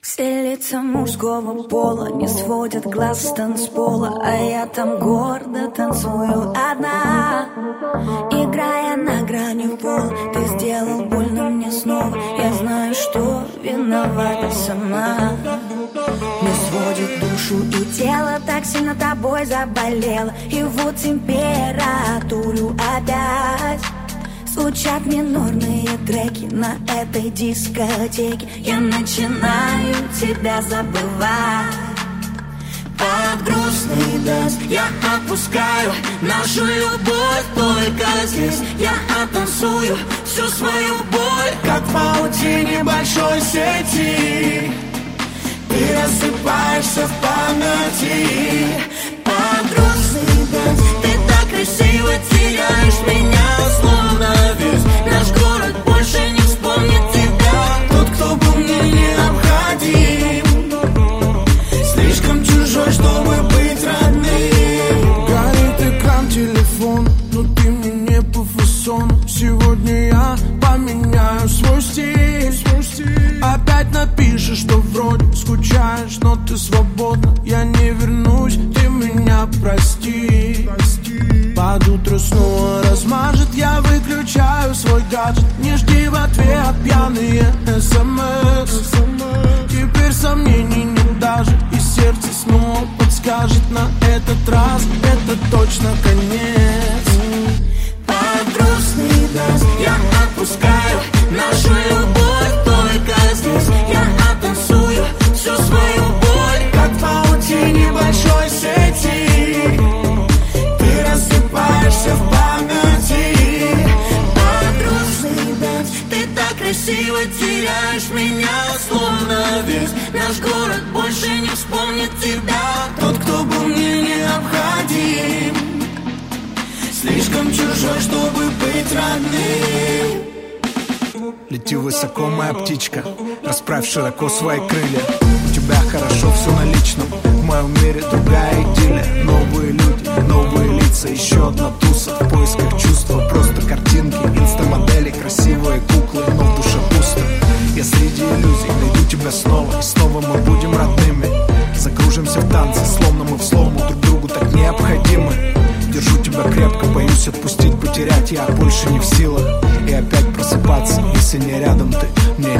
Все лица мужского пола не сводят глаз с танцпола А я там гордо танцую одна. Играя на грани пола Ты сделал больно мне снова Я знаю, что виновата сама. Не сводит душу и тело Так сильно тобой заболело. И вот температуру опять Звучат минорные треки на этой дискотеке. Я начинаю тебя забывать. Под грустный дождь я отпускаю Нашу любовь только здесь. Я оттанцую всю свою боль Как в паутине большой сети. Ты рассыпаешься в памяти. Под грустный меня прости, Под утро снова размажет, я выключаю свой гаджет. Не жди в ответ пьяные смс. Теперь сомнений нет даже И сердце снова подскажет на этот раз. Это точно конец. Под грустный красиво теряешь меня Словно весь наш город больше не вспомнит тебя. Тот, кто был мне необходим Слишком чужой, чтобы быть родным. Лети высоко, моя птичка Расправь широко свои крылья. У тебя хорошо боюсь отпустить, потерять. Я больше не в силах. И опять просыпаться, если не рядом ты. Мне